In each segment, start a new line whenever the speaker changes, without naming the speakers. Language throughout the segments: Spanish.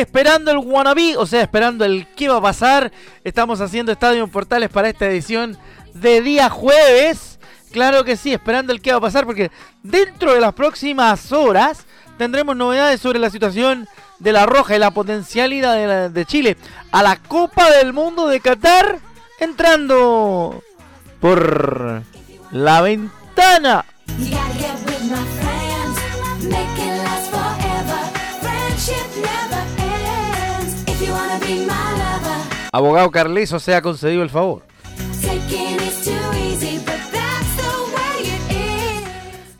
Esperando el wannabe, o sea, esperando el qué va a pasar. Estamos haciendo Estadio Portales para esta edición de día jueves. Claro que sí, esperando el qué va a pasar, porque dentro de las próximas horas tendremos novedades sobre la situación de la Roja y la potencialidad de, Chile a la Copa del Mundo de Qatar, entrando por la ventana. Abogado Carleso se ha concedido el favor.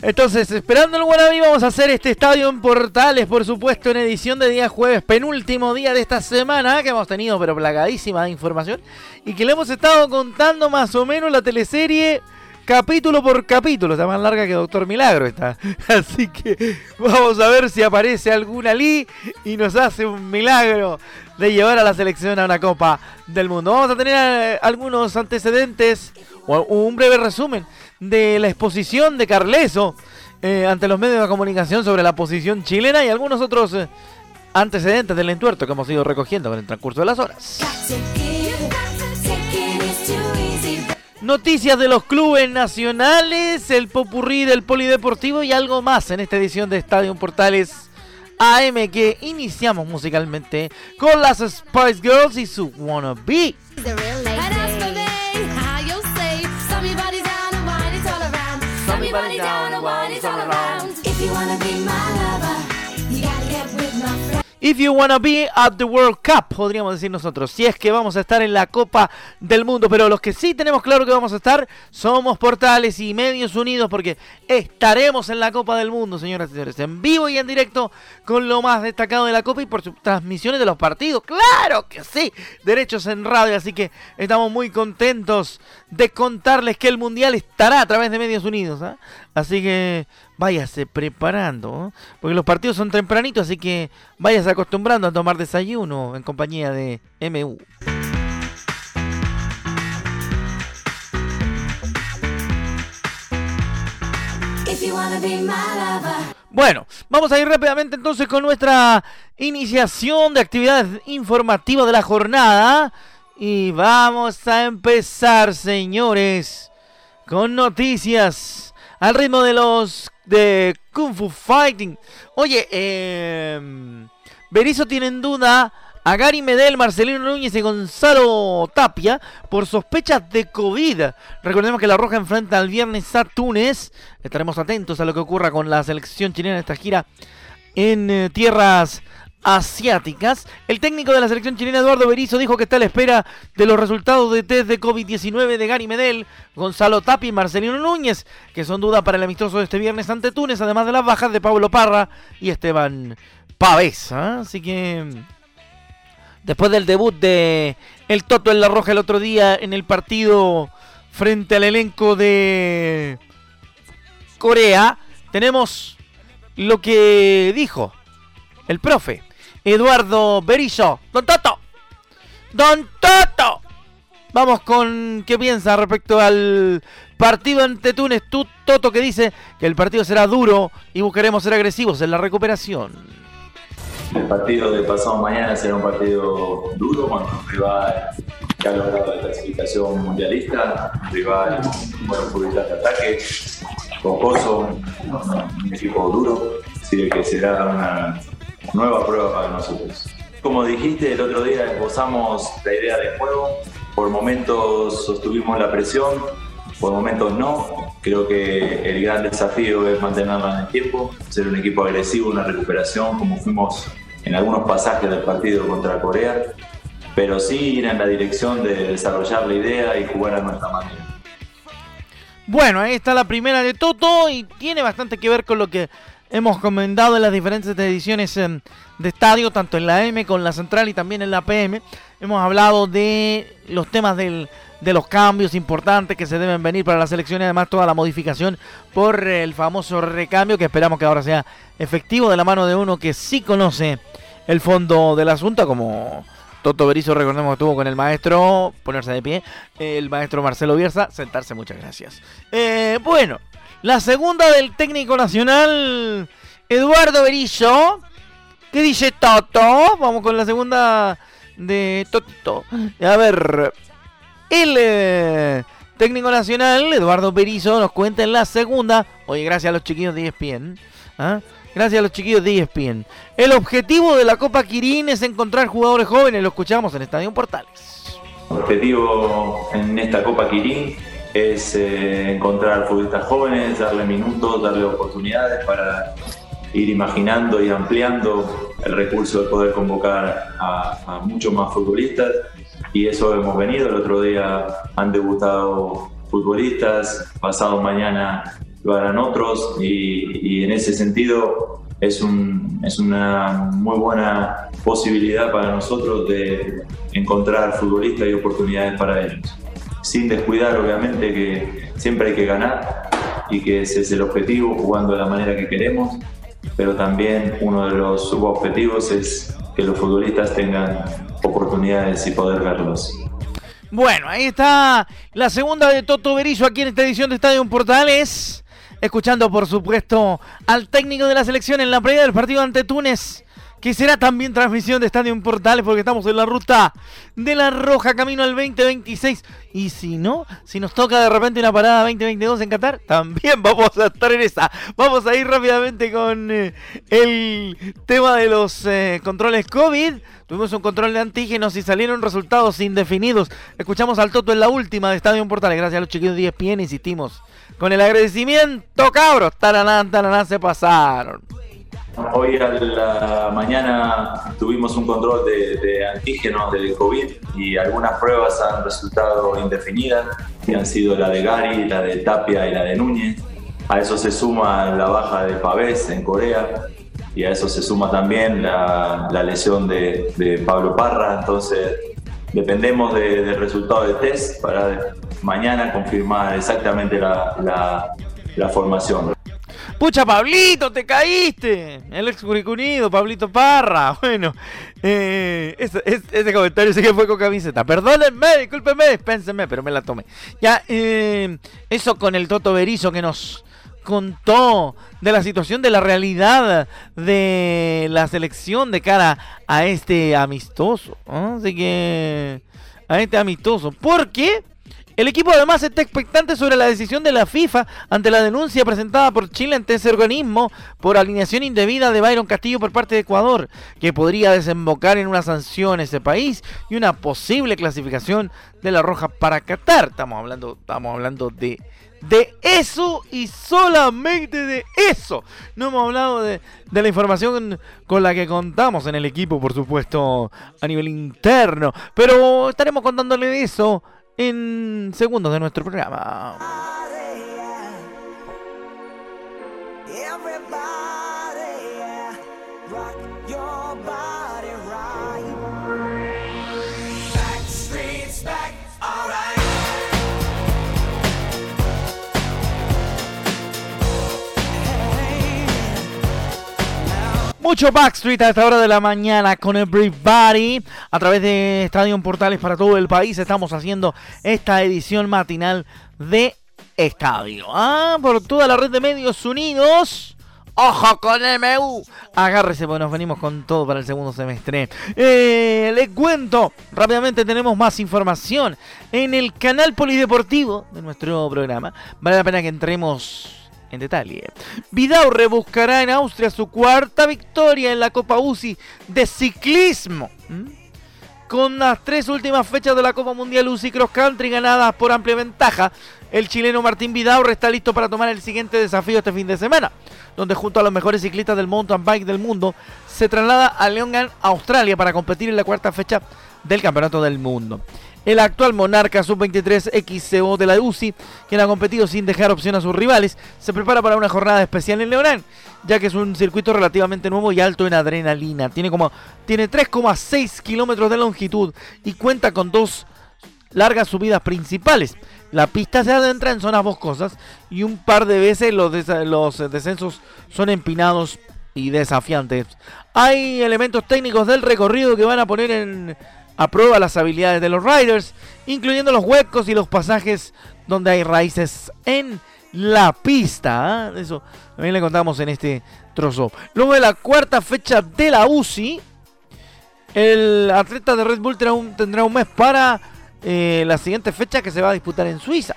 Entonces, esperando el Guanabí, vamos a hacer este estadio en Portales, por supuesto, en edición de día jueves, penúltimo día de esta semana, que hemos tenido, pero plagadísima de información, y que le hemos estado contando más o menos la teleserie capítulo por capítulo. Está más larga que Doctor Milagro está. Así que vamos a ver si aparece alguna Lee y nos hace un milagro de llevar a la selección a una Copa del Mundo. Vamos a tener eh, algunos antecedentes o un breve resumen de la exposición de Carleso eh, ante los medios de comunicación sobre la posición chilena y algunos otros eh, antecedentes del entuerto que hemos ido recogiendo en el transcurso de las horas. Noticias de los clubes nacionales, el popurrí del polideportivo y algo más en esta edición de Estadio Portales AM que iniciamos musicalmente con las Spice Girls y su Wanna Be. If you wanna be at the World Cup, podríamos decir nosotros, si es que vamos a estar en la Copa del Mundo, pero los que sí tenemos claro que vamos a estar somos Portales y Medios Unidos porque estaremos en la Copa del Mundo, señoras y señores, en vivo y en directo con lo más destacado de la Copa y por sus transmisiones de los partidos. Claro que sí, derechos en radio, así que estamos muy contentos de contarles que el Mundial estará a través de Medios Unidos. ¿ah? Así que váyase preparando, porque los partidos son tempranitos, así que váyase acostumbrando a tomar desayuno en compañía de MU. Bueno, vamos a ir rápidamente entonces con nuestra iniciación de actividades informativas de la jornada. Y vamos a empezar, señores, con noticias al ritmo de los de Kung Fu Fighting. Oye, eh, Berizzo tiene en duda a Gary Medel, Marcelino Núñez y Gonzalo Tapia por sospechas de COVID. Recordemos que La Roja enfrenta el viernes a Túnez. Estaremos atentos a lo que ocurra con la selección chilena en esta gira en eh, tierras asiáticas. El técnico de la selección chilena, Eduardo Berizzo, dijo que está a la espera de los resultados de test de COVID-19 de Gary Medel, Gonzalo Tapi y Marcelino Núñez, que son duda para el amistoso de este viernes ante Túnez, además de las bajas de Pablo Parra y Esteban Pavés. ¿ah? Así que después del debut de el Toto en la Roja el otro día en el partido frente al elenco de Corea, tenemos lo que dijo el profe Eduardo Berizzo. Don Toto. Don Toto. Vamos con qué piensa respecto al partido ante Túnez. Tú, Toto, que dice que el partido será duro y buscaremos ser agresivos en la recuperación.
El partido de pasado mañana será un partido duro contra un rival que ha logrado la clasificación mundialista, un rival con buenos futbolistas de ataque, cocoso, un equipo duro, así que será una nueva prueba para nosotros. Como dijiste, el otro día esbozamos la idea de juego, por momentos sostuvimos la presión, por momentos no. Creo que el gran desafío es mantenerla en el tiempo, ser un equipo agresivo, una recuperación, como fuimos en algunos pasajes del partido contra Corea, pero sí ir en la dirección de desarrollar la idea y jugar a nuestra manera.
Bueno, ahí está la primera de Toto y tiene bastante que ver con lo que hemos comentado en las diferentes ediciones em, de estadio, tanto en la M con la central y también en la PM. Hemos hablado de los temas del, de los cambios importantes que se deben venir para la selección y además toda la modificación por el famoso recambio que esperamos que ahora sea efectivo de la mano de uno que sí conoce el fondo del asunto, como Toto Berizo, recordemos que estuvo con el maestro, ponerse de pie, el maestro Marcelo Bierza, sentarse, muchas gracias. Eh, bueno, la segunda del técnico nacional, Eduardo Berizzo. ¿Qué dice Toto? Vamos con la segunda de Toto. A ver, el eh, técnico nacional, Eduardo Berizzo, nos cuenta en la segunda. Oye, gracias a los chiquillos de ESPN. ¿ah? Gracias a los chiquillos de ESPN. El objetivo de la Copa Quirín es encontrar jugadores jóvenes. Lo escuchamos en Estadio Portales.
Objetivo en esta Copa Quirín es eh, encontrar futbolistas jóvenes, darle minutos, darle oportunidades para ir imaginando y ampliando el recurso de poder convocar a, a muchos más futbolistas y eso hemos venido. El otro día han debutado futbolistas, pasado mañana lo harán otros y, en ese sentido es, un, es una muy buena posibilidad para nosotros de encontrar futbolistas y oportunidades para ellos. Sin descuidar obviamente que siempre hay que ganar y que ese es el objetivo, jugando de la manera que queremos, pero también uno de los subobjetivos es que los futbolistas tengan oportunidades y poder verlos.
Bueno, ahí está la segunda de Toto Berizzo aquí en esta edición de Estadio Portales. Escuchando, por supuesto, al técnico de la selección en la previa del partido ante Túnez que será también transmisión de Estadio Portales porque estamos en la ruta de la Roja camino al 2026. Y si no, si nos toca de repente una parada 2022 en Qatar, también vamos a estar en esa. Vamos a ir rápidamente con eh, el tema de los eh, controles COVID. Tuvimos un control de antígenos y salieron resultados indefinidos. Escuchamos al Toto en la última de Estadio Portales. Gracias a los chiquillos de ESPN, insistimos. Con el agradecimiento, cabros. Taranán, taranán, se pasaron.
Hoy a la mañana tuvimos un control de, antígenos del COVID y algunas pruebas han resultado indefinidas, que han sido la de Gary, la de Tapia y la de Núñez. A eso se suma la baja de Pavés en Corea y a eso se suma también la, lesión de, Pablo Parra. Entonces, dependemos del resultado del test para mañana confirmar exactamente la, la formación.
Pucha, Pablito, te caíste. El ex Curicunido, Pablito Parra. Bueno, eh, ese, comentario sí que fue con camiseta. Perdónenme, discúlpenme, dispénsenme, pero me la tomé. Ya, eh, eso con el Toto Berizo que nos contó de la situación, de la realidad de la selección de cara a este amistoso. Así que, a este amistoso. ¿Por qué? El equipo además está expectante sobre la decisión de la FIFA ante la denuncia presentada por Chile ante ese organismo por alineación indebida de Byron Castillo por parte de Ecuador, que podría desembocar en una sanción a ese país y una posible clasificación de la Roja para Qatar. Estamos hablando, estamos hablando de de eso y solamente de eso. No hemos hablado de, de, la información con la que contamos en el equipo, por supuesto, a nivel interno. Pero estaremos contándole de eso en segundos de nuestro programa. Mucho Backstreet a esta hora de la mañana con Everybody. A través de Estadio Portales para todo el país estamos haciendo esta edición matinal de Estadio. Ah, por toda la red de medios unidos. ¡Ojo con MU! Agárrese porque nos venimos con todo para el segundo semestre. Eh, les cuento, rápidamente tenemos más información en el canal Polideportivo de nuestro programa. Vale la pena que entremos en detalle. Vidaurre buscará en Austria su cuarta victoria en la Copa UCI de ciclismo. Con las tres últimas fechas de la Copa Mundial UCI Cross Country ganadas por amplia ventaja, el chileno Martín Vidaurre está listo para tomar el siguiente desafío este fin de semana, donde junto a los mejores ciclistas del mountain bike del mundo se traslada a Leongan, Australia, para competir en la cuarta fecha del Campeonato del Mundo. El actual monarca sub-23 XCO de la UCI, quien ha competido sin dejar opción a sus rivales, se prepara para una jornada especial en Leonán, ya que es un circuito relativamente nuevo y alto en adrenalina. Tiene tiene 3,6 kilómetros de longitud y cuenta con dos largas subidas principales. La pista se adentra en zonas boscosas y un par de veces los, los descensos son empinados y desafiantes. Hay elementos técnicos del recorrido que van a poner en, a prueba las habilidades de los riders, incluyendo los huecos y los pasajes donde hay raíces en la pista. ¿ah? Eso también le contamos en este trozo. Luego de la cuarta fecha de la UCI, el atleta de Red Bull tendrá un, mes para eh, la siguiente fecha que se va a disputar en Suiza.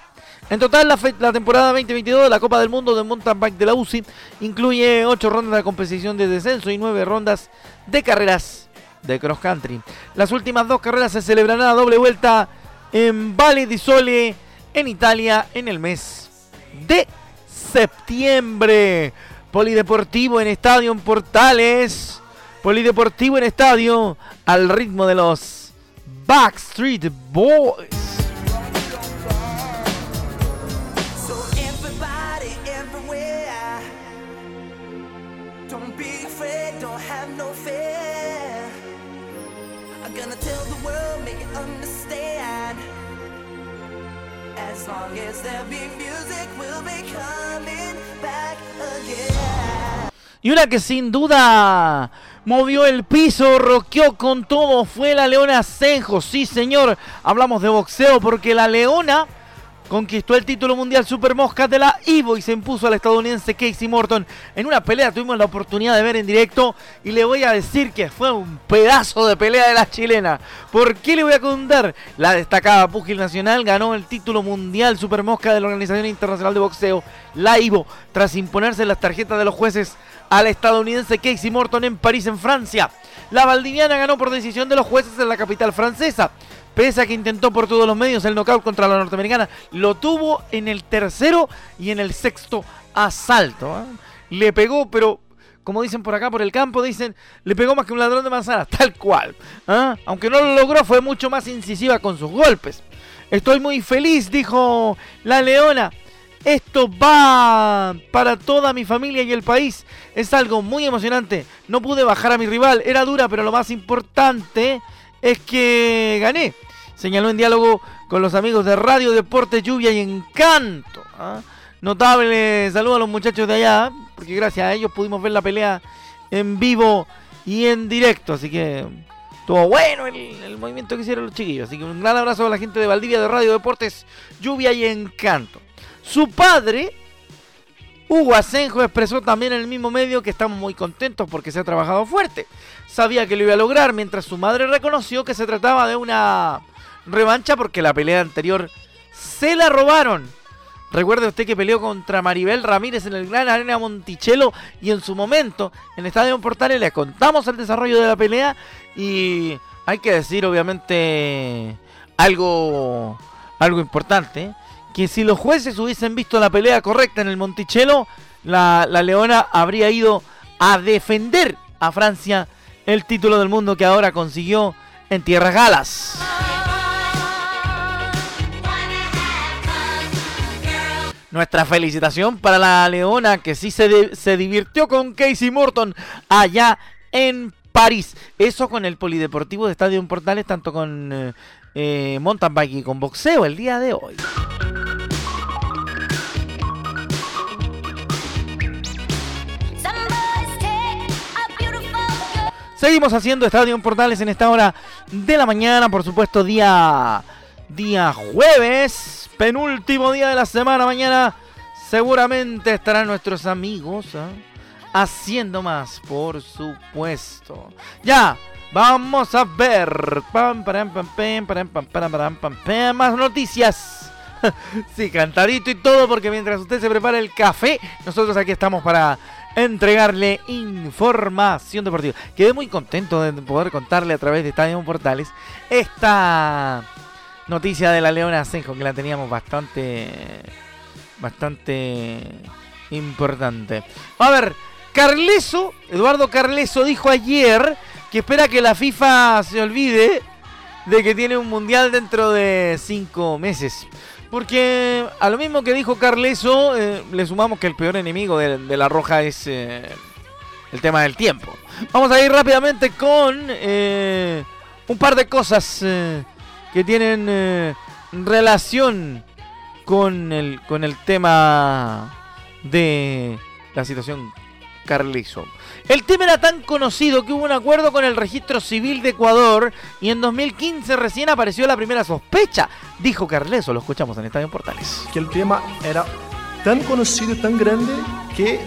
En total, la, la, temporada 2022 de la Copa del Mundo de Mountain Bike de la UCI incluye 8 rondas de competición de descenso y 9 rondas de carreras de cross country. Las últimas dos carreras se celebrarán a doble vuelta en Valle di Sole, en Italia, en el mes de septiembre. Polideportivo en Estadio en Portales. Polideportivo en Estadio al ritmo de los Backstreet Boys. Y una que sin duda movió el piso, roqueó con todo, fue la Leona Senjo. Sí, señor, hablamos de boxeo porque la Leona conquistó el título mundial Super Mosca de la Ivo y se impuso al estadounidense Casey Morton en una pelea. Tuvimos la oportunidad de ver en directo y le voy a decir que fue un pedazo de pelea de la chilena. ¿Por qué le voy a contar? La destacada pugil nacional ganó el título mundial Super Mosca de la Organización Internacional de Boxeo, la Ivo, tras imponerse las tarjetas de los jueces al estadounidense Casey Morton en París, en Francia. La valdiviana ganó por decisión de los jueces en la capital francesa. Pese a que intentó por todos los medios el knockout contra la norteamericana, lo tuvo en el tercero y en el sexto asalto. ¿ah? Le pegó, pero como dicen por acá por el campo, dicen, le pegó más que un ladrón de manzana, tal cual. ¿ah? Aunque no lo logró, fue mucho más incisiva con sus golpes. Estoy muy feliz, dijo la leona. Esto va para toda mi familia y el país. Es algo muy emocionante. No pude bajar a mi rival. Era dura, pero lo más importante es que gané. Señaló en diálogo con los amigos de Radio Deporte, Lluvia y Encanto. ¿ah? Notable saludo a los muchachos de allá, porque gracias a ellos pudimos ver la pelea en vivo y en directo. Así que estuvo bueno el, el, movimiento que hicieron los chiquillos. Así que un gran abrazo a la gente de Valdivia de Radio Deportes, Lluvia y Encanto. Su padre, Hugo Asenjo, expresó también en el mismo medio que estamos muy contentos porque se ha trabajado fuerte. Sabía que lo iba a lograr, mientras su madre reconoció que se trataba de una revancha porque la pelea anterior se la robaron. Recuerde usted que peleó contra Maribel Ramírez en el Gran Arena Monticello y en su momento en Estadio Portales le contamos el desarrollo de la pelea y hay que decir obviamente algo algo importante que si los jueces hubiesen visto la pelea correcta en el Monticello, la, Leona habría ido a defender a Francia el título del mundo que ahora consiguió en Tierras Galas. Nuestra felicitación para la Leona que sí se, se divirtió con Casey Morton allá en París. Eso con el Polideportivo de Estadio Portales, tanto con eh, eh, mountain bike y con boxeo el día de hoy. Seguimos haciendo Estadio Portales en esta hora de la mañana, por supuesto, día, día jueves, penúltimo día de la semana. Mañana seguramente estarán nuestros amigos ¿eh? haciendo más, por supuesto. Ya, vamos a ver. Más noticias. sí, cantadito y todo, porque mientras usted se prepara el café, nosotros aquí estamos para entregarle información deportiva. Quedé muy contento de poder contarle a través de Estadio Portales esta noticia de la Leona Asenjo, que la teníamos bastante, bastante importante. A ver, Carleso, Eduardo Carleso dijo ayer que espera que la FIFA se olvide de que tiene un mundial dentro de cinco meses. Porque a lo mismo que dijo Carleso, eh, le sumamos que el peor enemigo de, la Roja es eh, el tema del tiempo. Vamos a ir rápidamente con eh, un par de cosas que tienen relación con el, con el tema de la situación Carleso. El tema era tan conocido que hubo un acuerdo con el registro civil de Ecuador y en 2015 recién apareció la primera sospecha, dijo Carleso, lo escuchamos en Estadio Portales.
Que el tema era tan conocido tan grande que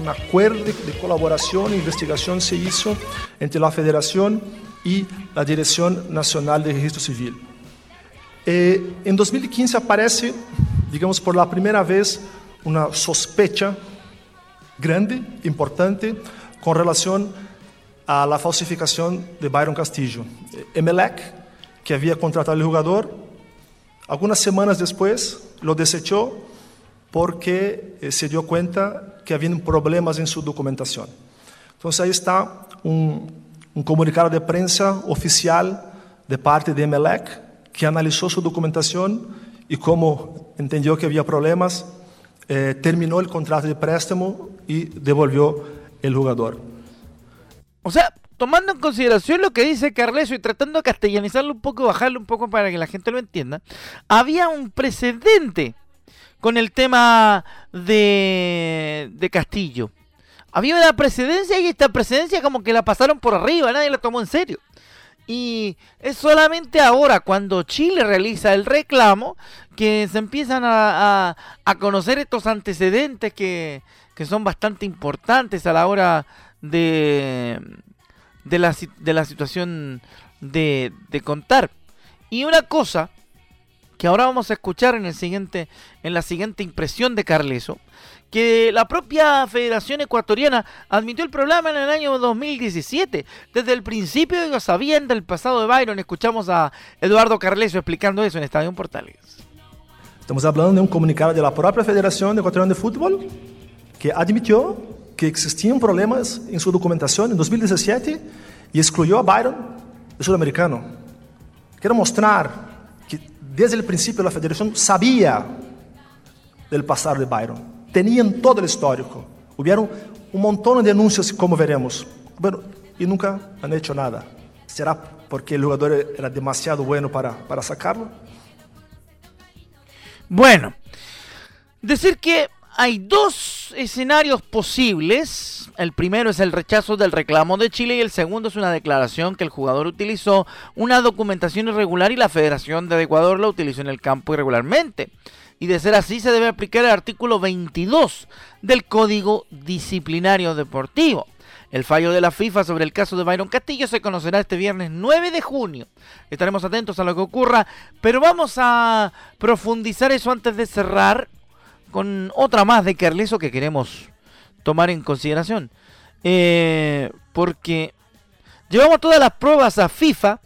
un acuerdo de colaboración e investigación se hizo entre la Federación y la Dirección Nacional de Registro Civil. Eh, en 2015 aparece, digamos, por la primera vez una sospecha grande, importante, com relação à falsificação de Byron Castillo. Emelec, que havia contratado o jogador, algumas semanas depois, lo desechou porque eh, se deu conta que havia problemas em sua documentação. Então, aí está um, um comunicado de prensa oficial de parte de Emelec, que analisou sua documentação e, como entendeu que havia problemas, eh, terminou o contrato de préstamo e devolveu el jugador.
O sea, tomando en consideración lo que dice Carleso y tratando de castellanizarlo un poco, bajarlo un poco para que la gente lo entienda, había un precedente con el tema de, de Castillo. Había una precedencia y esta precedencia como que la pasaron por arriba, nadie la tomó en serio. Y es solamente ahora, cuando Chile realiza el reclamo, que se empiezan a, a conocer estos antecedentes que, que son bastante importantes a la hora de, de, la, de la situación de, de contar. Y una cosa que ahora vamos a escuchar en, el siguiente, en la siguiente impresión de Carleso, que la propia Federación Ecuatoriana admitió el problema en el año 2017. Desde el principio ellos sabían del pasado de Byron. Escuchamos a Eduardo Carleso explicando eso en Estadio Portales.
Estamos hablando de un comunicado de la propia Federación Ecuatoriana de Fútbol que admitió que existían problemas en su documentación en 2017 y excluyó a Byron del sudamericano. Quiero mostrar desde el principio la federación sabía del pasado de Byron. Tenían todo el histórico. Hubieron un montón de denuncias, como veremos. Bueno, y nunca han hecho nada. ¿Será porque el jugador era demasiado bueno para, para sacarlo?
Bueno, decir que hay dos escenarios posibles. El primero es el rechazo del reclamo de Chile y el segundo es una declaración que el jugador utilizó una documentación irregular y la Federación de Ecuador la utilizó en el campo irregularmente. Y de ser así se debe aplicar el artículo 22 del Código Disciplinario Deportivo. El fallo de la FIFA sobre el caso de Byron Castillo se conocerá este viernes 9 de junio. Estaremos atentos a lo que ocurra, pero vamos a profundizar eso antes de cerrar con otra más de Carleso que queremos tomar en consideración. Eh, porque llevamos todas las pruebas a FIFA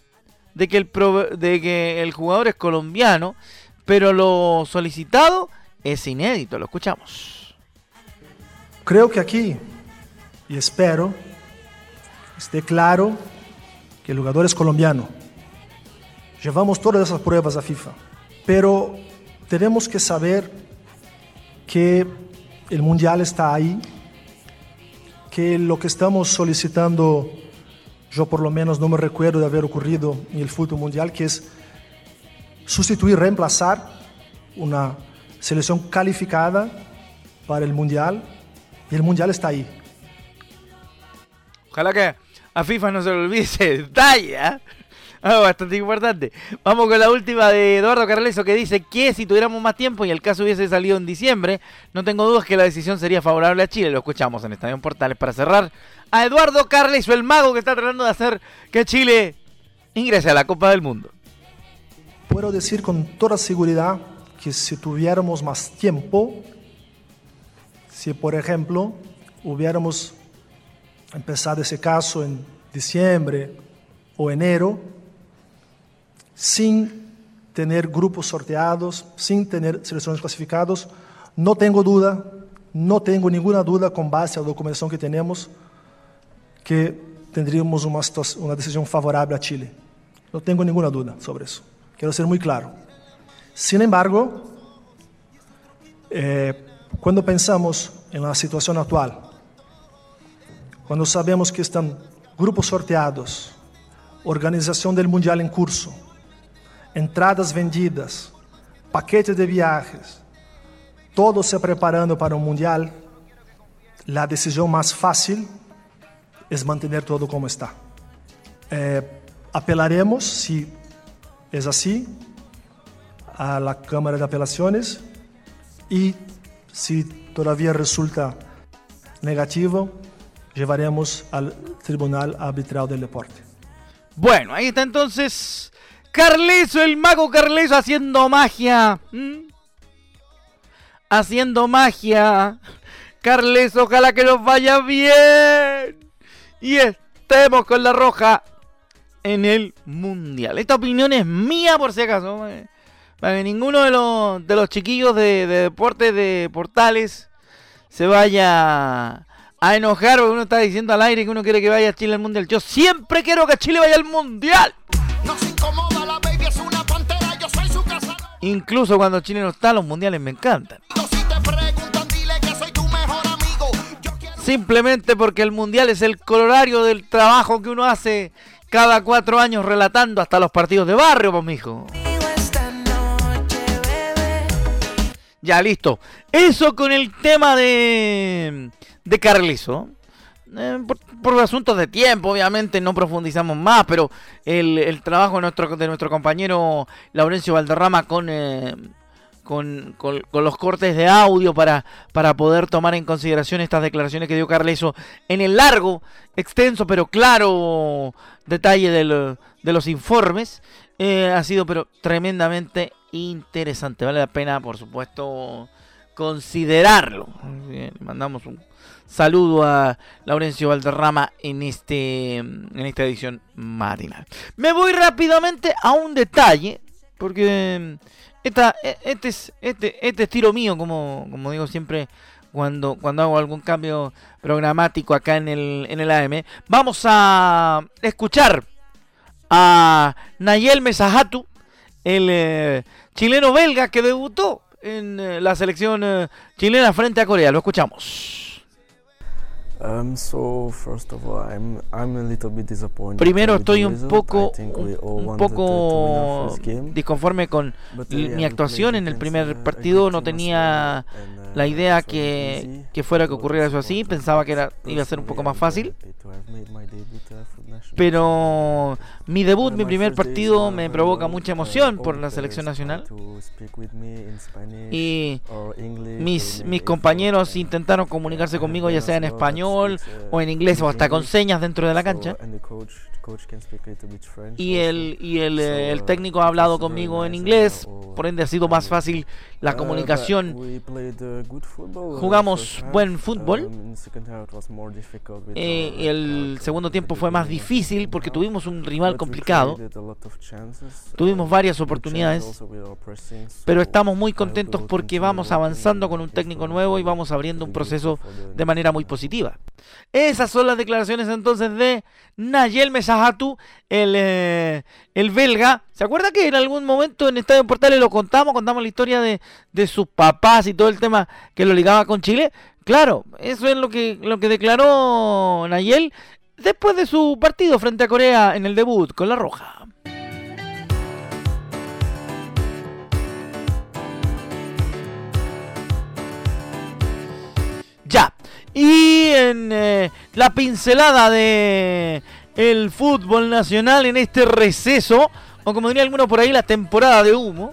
de que, el de que el jugador es colombiano, pero lo solicitado es inédito. Lo escuchamos.
Creo que aquí, y espero, esté claro que el jugador es colombiano. Llevamos todas esas pruebas a FIFA, pero tenemos que saber que el mundial está ahí, que lo que estamos solicitando, yo por lo menos no me recuerdo de haber ocurrido en el fútbol mundial, que es sustituir, reemplazar una selección calificada para el mundial, y el mundial está ahí.
Ojalá que a FIFA no se olvide ese. ¿eh? Ah, bastante importante. Vamos con la última de Eduardo Carleso que dice que si tuviéramos más tiempo y el caso hubiese salido en diciembre, no tengo dudas que la decisión sería favorable a Chile. Lo escuchamos en Estadio Portales para cerrar a Eduardo Carleso, el mago que está tratando de hacer que Chile ingrese a la Copa del Mundo.
Puedo decir con toda seguridad que si tuviéramos más tiempo, si por ejemplo hubiéramos empezado ese caso en diciembre o enero, sin tener grupos sorteados, sin tener selecciones clasificados, no tengo duda, no tengo ninguna duda con base a la documentación que tenemos, que tendríamos una, una decisión favorable a Chile. No tengo ninguna duda sobre eso. Quiero ser muy claro. Sin embargo, eh, cuando pensamos en la situación actual, cuando sabemos que están grupos sorteados, organización del Mundial en curso, entradas vendidas, paquetes de viajes, todo se preparando para un Mundial, la decisión más fácil es mantener todo como está. Eh, apelaremos, si es así, a la Cámara de Apelaciones y si todavía resulta negativo, llevaremos al Tribunal Arbitral del Deporte.
Bueno, ahí está entonces Carleso, el mago Carleso haciendo magia. Haciendo magia. Carleso, ojalá que nos vaya bien. Y estemos con la roja en el mundial. Esta opinión es mía por si acaso. Eh. Para que ninguno de los, de los chiquillos de, de deportes de portales se vaya a enojar porque uno está diciendo al aire que uno quiere que vaya a Chile al mundial. Yo siempre quiero que Chile vaya al mundial. Incluso cuando Chile no está, los mundiales me encantan. Simplemente porque el mundial es el colorario del trabajo que uno hace cada cuatro años relatando hasta los partidos de barrio, pues mijo. Ya, listo. Eso con el tema de, de Carlizo. Eh, por, asuntos de tiempo, obviamente, no profundizamos más, pero el, trabajo de nuestro, de nuestro compañero Laurencio Valderrama con, eh, con, los cortes de audio para, para poder tomar en consideración estas declaraciones que dio Carleso en el largo, extenso, pero claro detalle de los informes, eh, ha sido pero tremendamente interesante. Vale la pena, por supuesto, considerarlo. mandamos un saludo a Laurencio Valderrama en, este, en esta edición matinal. Me voy rápidamente a un detalle, porque esta, este, es, este, este mío, como, como digo siempre cuando, cuando hago algún cambio programático acá en el, en el AM. Vamos a escuchar a Nayel Mesajatu, el eh, chileno belga que debutó en eh, la selección eh, chilena frente a Corea. Lo escuchamos. Primero estoy un poco, un, poco disconforme con mi actuación en el primer partido. No tenía uh, la idea que, que fuera que ocurriera eso así. Pensaba que era, iba a ser un poco más fácil. Pero mi debut, mi primer partido me provoca mucha emoción por la selección nacional. Y mis, mis compañeros intentaron comunicarse conmigo ya sea en español o en inglés o hasta con señas dentro de la cancha. Y el, y el, eh, el técnico ha hablado conmigo en inglés, por ende ha sido más fácil la comunicación. Jugamos buen fútbol. Eh, y el segundo tiempo fue más difícil porque tuvimos un rival complicado. Tuvimos varias oportunidades. Pero estamos muy contentos porque vamos avanzando con un técnico nuevo y vamos abriendo un proceso de manera muy positiva. Esas son las declaraciones entonces de Nayel Mesajatu, el, eh, el belga. ¿Se acuerda que en algún momento en Estadio Portales lo contamos? Contamos la historia de, de sus papás y todo el tema que lo ligaba con Chile. Claro, eso es lo que, lo que declaró Nayel después de su partido frente a Corea en el debut con la Roja. Ya. Y en eh, la pincelada de el fútbol nacional en este receso, o como diría alguno por ahí, la temporada de humo.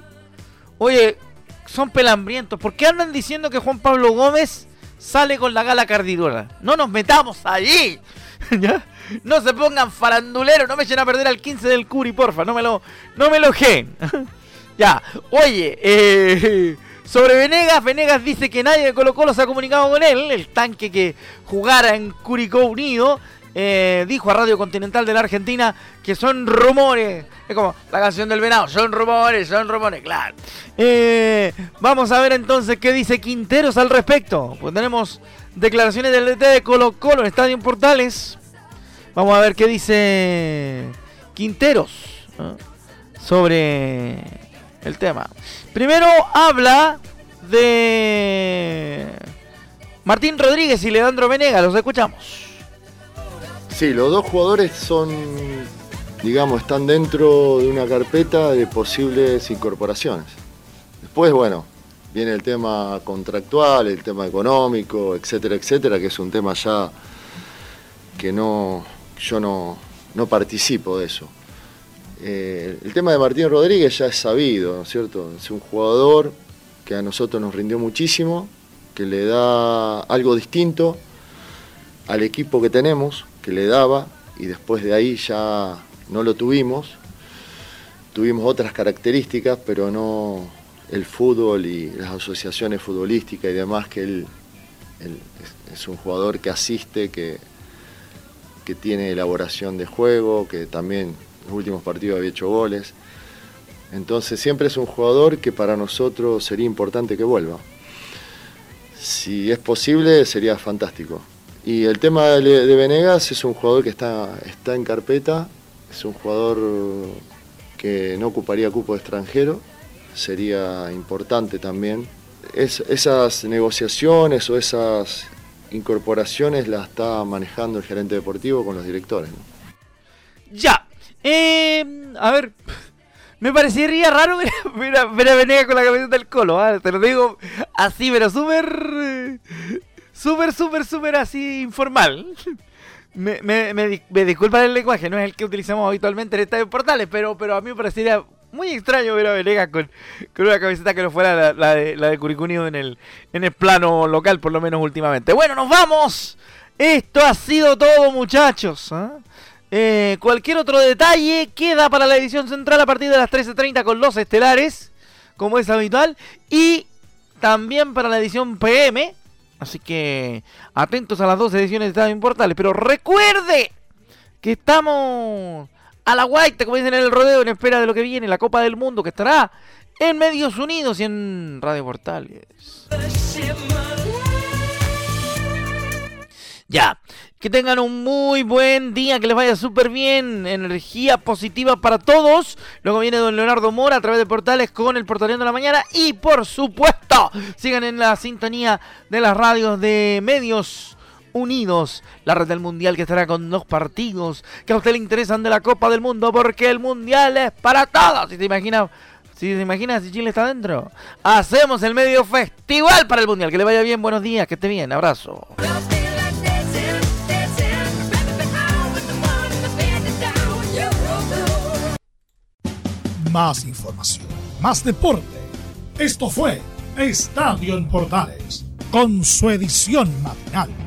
Oye, son pelambrientos. ¿Por qué andan diciendo que Juan Pablo Gómez sale con la gala cardidora? No nos metamos allí. No se pongan faranduleros, no me echen a perder al 15 del Curi, porfa, no me lo, no me lo ya, oye, eh, sobre Venegas, Venegas dice que nadie de Colo Colo se ha comunicado con él, el tanque que jugara en Curicó Unido. Eh, dijo a Radio Continental de la Argentina que son rumores. Es como la canción del venado, son rumores, son rumores, claro. Eh, vamos a ver entonces qué dice Quinteros al respecto. Pues tenemos declaraciones del DT de Colo Colo en Estadio Portales. Vamos a ver qué dice Quinteros sobre el tema. Primero habla de Martín Rodríguez y Leandro Venega, los escuchamos.
Sí, los dos jugadores son, digamos, están dentro de una carpeta de posibles incorporaciones. Después, bueno, viene el tema contractual, el tema económico, etcétera, etcétera, que es un tema ya que no, yo no, no participo de eso. Eh, el tema de Martín Rodríguez ya es sabido, ¿no es cierto? Es un jugador que a nosotros nos rindió muchísimo, que le da algo distinto al equipo que tenemos, que le daba, y después de ahí ya no lo tuvimos. Tuvimos otras características, pero no el fútbol y las asociaciones futbolísticas y demás, que él, es, un jugador que asiste, que, que tiene elaboración de juego, que también los últimos partidos había hecho goles. Entonces siempre es un jugador que para nosotros sería importante que vuelva. Si es posible, sería fantástico. Y el tema de Venegas es un jugador que está, está en carpeta, es un jugador que no ocuparía cupo extranjero, sería importante también. esas negociaciones o esas incorporaciones las está manejando el gerente deportivo con los directores.
Ya, eh, a ver, me parecería raro ver, a, Venegas con la camiseta del Colo, ¿ah? te lo digo así, pero súper, súper, súper, súper así informal. Me, me, me, disculpan el lenguaje, no es el que utilizamos habitualmente en estadio portales, pero, pero a mí me parecería muy extraño ver a Venegas con, una camiseta que no fuera la, de, la de Curicunio en el, en el plano local, por lo menos últimamente. Bueno, nos vamos. Esto ha sido todo, muchachos. ¿ah? Eh, cualquier otro detalle queda para la edición central a partir de las 13.30 con los estelares, como es habitual, y también para la edición PM. Así que atentos a las dos ediciones de Estadio Importales. Pero recuerde que estamos a la guaita, como dicen en el rodeo, en espera de lo que viene, la Copa del Mundo, que estará en Medios Unidos y en Radio Portales. Ya, que tengan un muy buen día, que les vaya súper bien, energía positiva para todos. Luego viene don Leonardo Mora a través de portales con el Portaleando de la Mañana. Y por supuesto, sigan en la sintonía de las radios de medios unidos. La red del Mundial que estará con dos partidos que a usted le interesan de la Copa del Mundo porque el Mundial es para todos. Si te imaginas... Si se imagina si Chile está dentro, hacemos el medio festival para el Mundial. Que le vaya bien, buenos días, que esté bien, abrazo.
más información, más deporte. Esto fue Estadio en Portales, con su edición matinal.